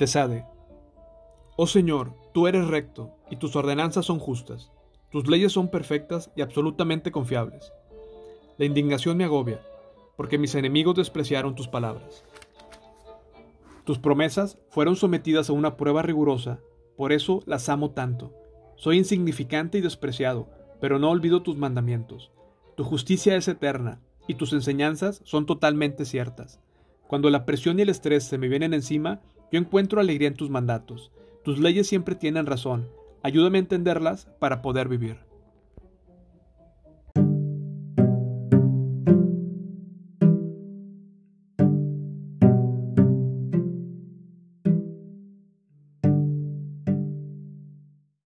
Tesade. Oh Señor, tú eres recto, y tus ordenanzas son justas. Tus leyes son perfectas y absolutamente confiables. La indignación me agobia, porque mis enemigos despreciaron tus palabras. Tus promesas fueron sometidas a una prueba rigurosa, por eso las amo tanto. Soy insignificante y despreciado, pero no olvido tus mandamientos. Tu justicia es eterna, y tus enseñanzas son totalmente ciertas. Cuando la presión y el estrés se me vienen encima, yo encuentro alegría en tus mandatos. Tus leyes siempre tienen razón. Ayúdame a entenderlas para poder vivir.